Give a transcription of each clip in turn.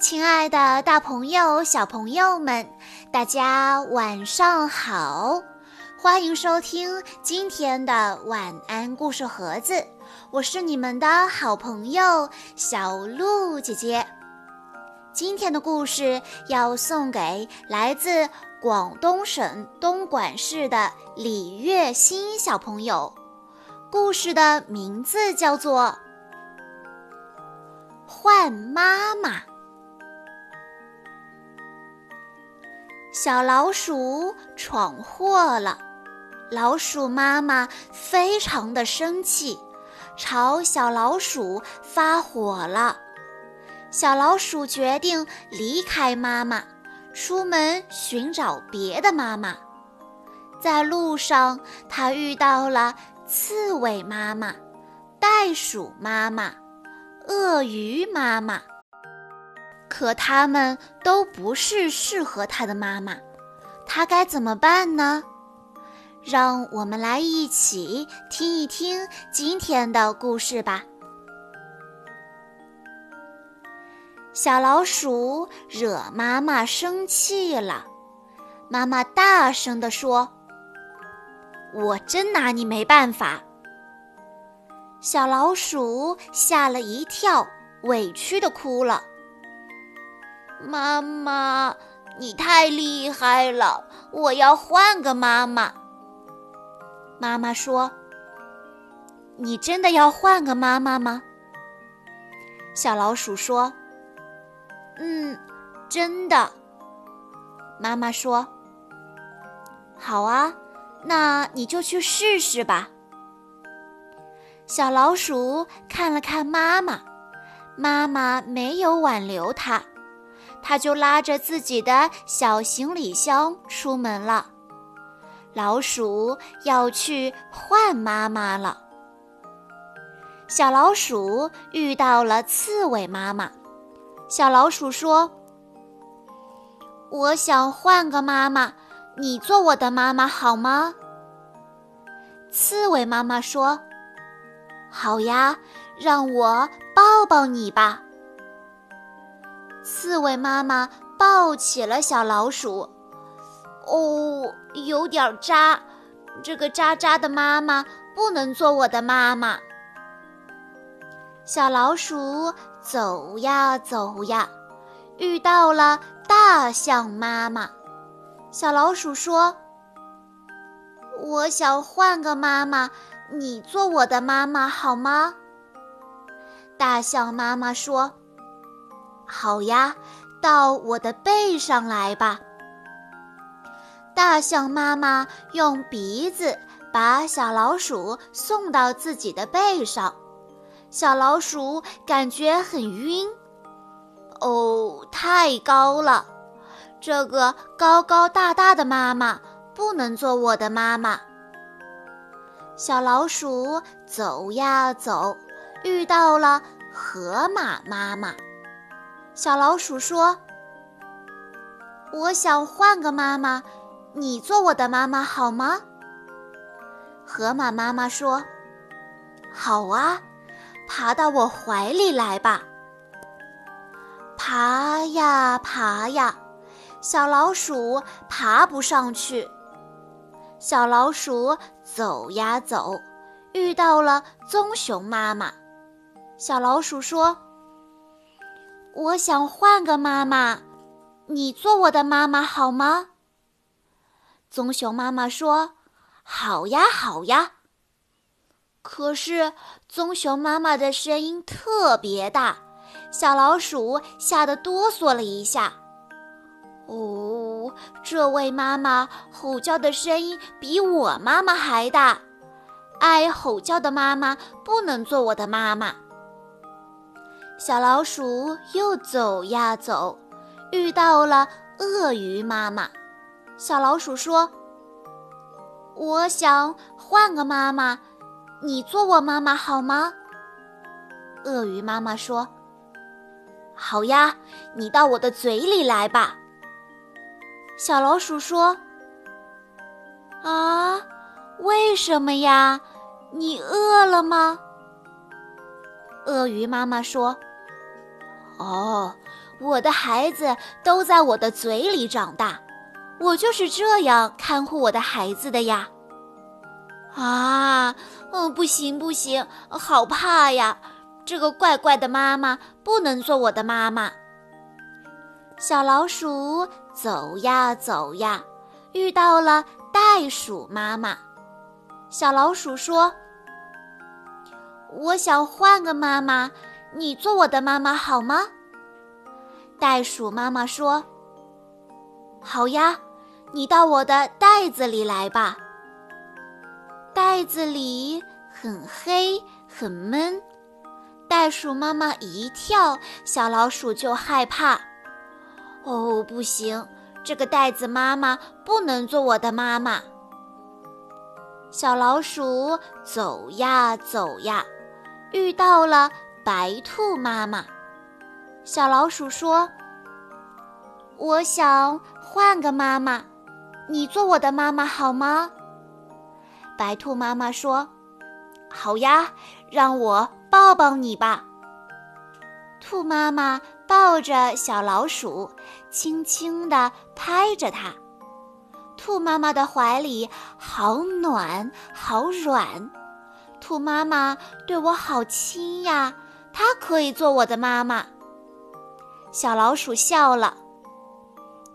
亲爱的，大朋友、小朋友们，大家晚上好！欢迎收听今天的晚安故事盒子，我是你们的好朋友小鹿姐姐。今天的故事要送给来自广东省东莞市的李月欣小朋友。故事的名字叫做《换妈妈》。小老鼠闯祸了，老鼠妈妈非常的生气，朝小老鼠发火了。小老鼠决定离开妈妈，出门寻找别的妈妈。在路上，它遇到了刺猬妈妈、袋鼠妈妈、鳄鱼妈妈，可它们都不是适合它的妈妈。它该怎么办呢？让我们来一起听一听今天的故事吧。小老鼠惹妈妈生气了，妈妈大声地说：“我真拿你没办法。”小老鼠吓了一跳，委屈的哭了。妈妈，你太厉害了，我要换个妈妈。妈妈说：“你真的要换个妈妈吗？”小老鼠说。嗯，真的。妈妈说：“好啊，那你就去试试吧。”小老鼠看了看妈妈，妈妈没有挽留它，它就拉着自己的小行李箱出门了。老鼠要去换妈妈了。小老鼠遇到了刺猬妈妈。小老鼠说：“我想换个妈妈，你做我的妈妈好吗？”刺猬妈妈说：“好呀，让我抱抱你吧。”刺猬妈妈抱起了小老鼠，哦，有点扎，这个扎扎的妈妈不能做我的妈妈。小老鼠走呀走呀，遇到了大象妈妈。小老鼠说：“我想换个妈妈，你做我的妈妈好吗？”大象妈妈说：“好呀，到我的背上来吧。”大象妈妈用鼻子把小老鼠送到自己的背上。小老鼠感觉很晕，哦，太高了！这个高高大大的妈妈不能做我的妈妈。小老鼠走呀走，遇到了河马妈妈。小老鼠说：“我想换个妈妈，你做我的妈妈好吗？”河马妈妈说：“好啊。”爬到我怀里来吧！爬呀爬呀，小老鼠爬不上去。小老鼠走呀走，遇到了棕熊妈妈。小老鼠说：“我想换个妈妈，你做我的妈妈好吗？”棕熊妈妈说：“好呀好呀。”可是，棕熊妈妈的声音特别大，小老鼠吓得哆嗦了一下。哦，这位妈妈吼叫的声音比我妈妈还大，爱吼叫的妈妈不能做我的妈妈。小老鼠又走呀走，遇到了鳄鱼妈妈。小老鼠说：“我想换个妈妈。”你做我妈妈好吗？鳄鱼妈妈说：“好呀，你到我的嘴里来吧。”小老鼠说：“啊，为什么呀？你饿了吗？”鳄鱼妈妈说：“哦，我的孩子都在我的嘴里长大，我就是这样看护我的孩子的呀。”啊，嗯，不行不行，好怕呀！这个怪怪的妈妈不能做我的妈妈。小老鼠走呀走呀，遇到了袋鼠妈妈。小老鼠说：“我想换个妈妈，你做我的妈妈好吗？”袋鼠妈妈说：“好呀，你到我的袋子里来吧。”袋子里很黑很闷，袋鼠妈妈一跳，小老鼠就害怕。哦，不行，这个袋子妈妈不能做我的妈妈。小老鼠走呀走呀，遇到了白兔妈妈。小老鼠说：“我想换个妈妈，你做我的妈妈好吗？”白兔妈妈说：“好呀，让我抱抱你吧。”兔妈妈抱着小老鼠，轻轻地拍着它。兔妈妈的怀里好暖，好软。兔妈妈对我好亲呀，它可以做我的妈妈。小老鼠笑了。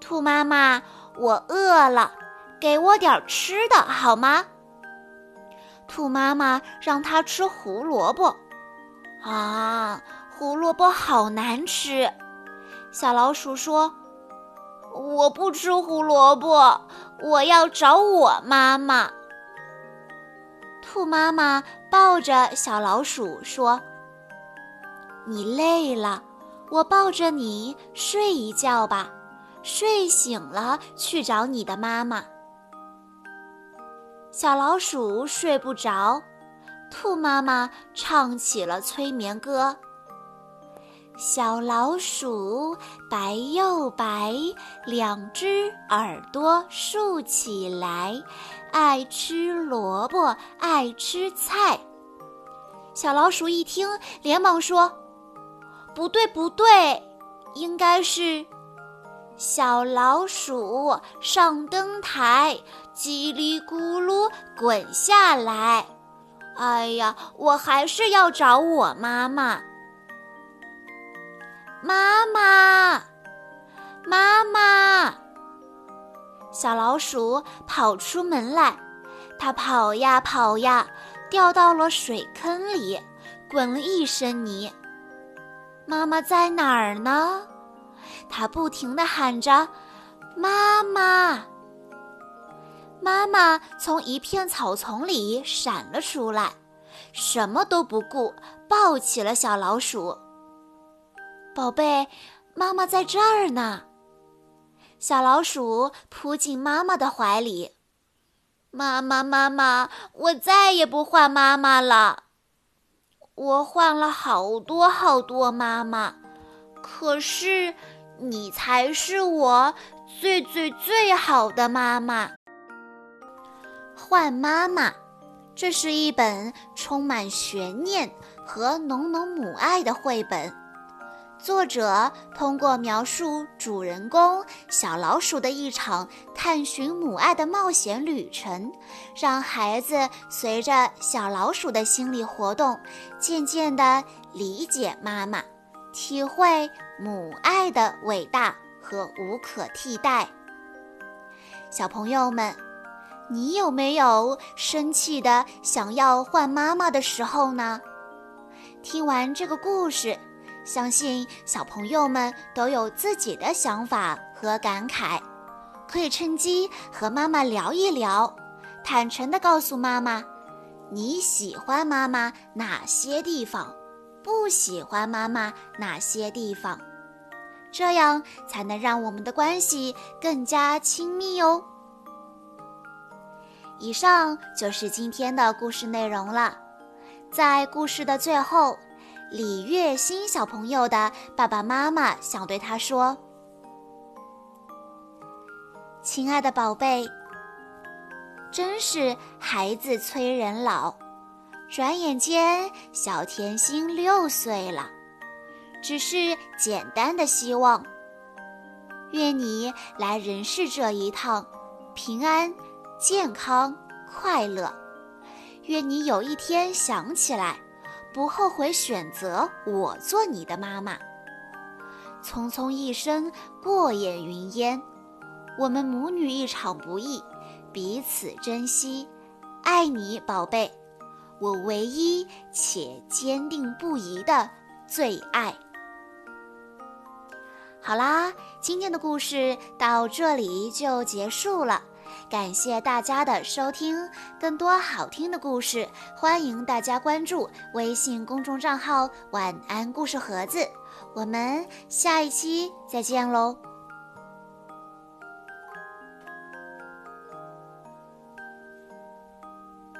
兔妈妈，我饿了，给我点吃的好吗？兔妈妈让它吃胡萝卜。啊！胡萝卜好难吃，小老鼠说：“我不吃胡萝卜，我要找我妈妈。”兔妈妈抱着小老鼠说：“你累了，我抱着你睡一觉吧，睡醒了去找你的妈妈。”小老鼠睡不着，兔妈妈唱起了催眠歌。小老鼠白又白，两只耳朵竖起来，爱吃萝卜，爱吃菜。小老鼠一听，连忙说：“不对，不对，应该是小老鼠上灯台，叽里咕噜滚下来。”哎呀，我还是要找我妈妈。妈妈，妈妈！小老鼠跑出门来，它跑呀跑呀，掉到了水坑里，滚了一身泥。妈妈在哪儿呢？它不停地喊着：“妈妈！”妈妈从一片草丛里闪了出来，什么都不顾，抱起了小老鼠。宝贝，妈妈在这儿呢。小老鼠扑进妈妈的怀里。妈妈，妈妈，我再也不换妈妈了。我换了好多好多妈妈，可是你才是我最最最好的妈妈。换妈妈，这是一本充满悬念和浓浓母爱的绘本。作者通过描述主人公小老鼠的一场探寻母爱的冒险旅程，让孩子随着小老鼠的心理活动，渐渐地理解妈妈，体会母爱的伟大和无可替代。小朋友们，你有没有生气的想要换妈妈的时候呢？听完这个故事。相信小朋友们都有自己的想法和感慨，可以趁机和妈妈聊一聊，坦诚地告诉妈妈你喜欢妈妈哪些地方，不喜欢妈妈哪些地方，这样才能让我们的关系更加亲密哦。以上就是今天的故事内容了，在故事的最后。李月欣小朋友的爸爸妈妈想对他说：“亲爱的宝贝，真是孩子催人老，转眼间，小甜心六岁了，只是简单的希望。愿你来人世这一趟，平安、健康、快乐。愿你有一天想起来，不后悔选择我做你的妈妈。匆匆一生，过眼云烟。我们母女一场不易，彼此珍惜，爱你，宝贝，我唯一且坚定不移的最爱。好啦，今天的故事到这里就结束了，感谢大家的收听。更多好听的故事，欢迎大家关注微信公众账号“晚安故事盒子”。我们下一期再见喽！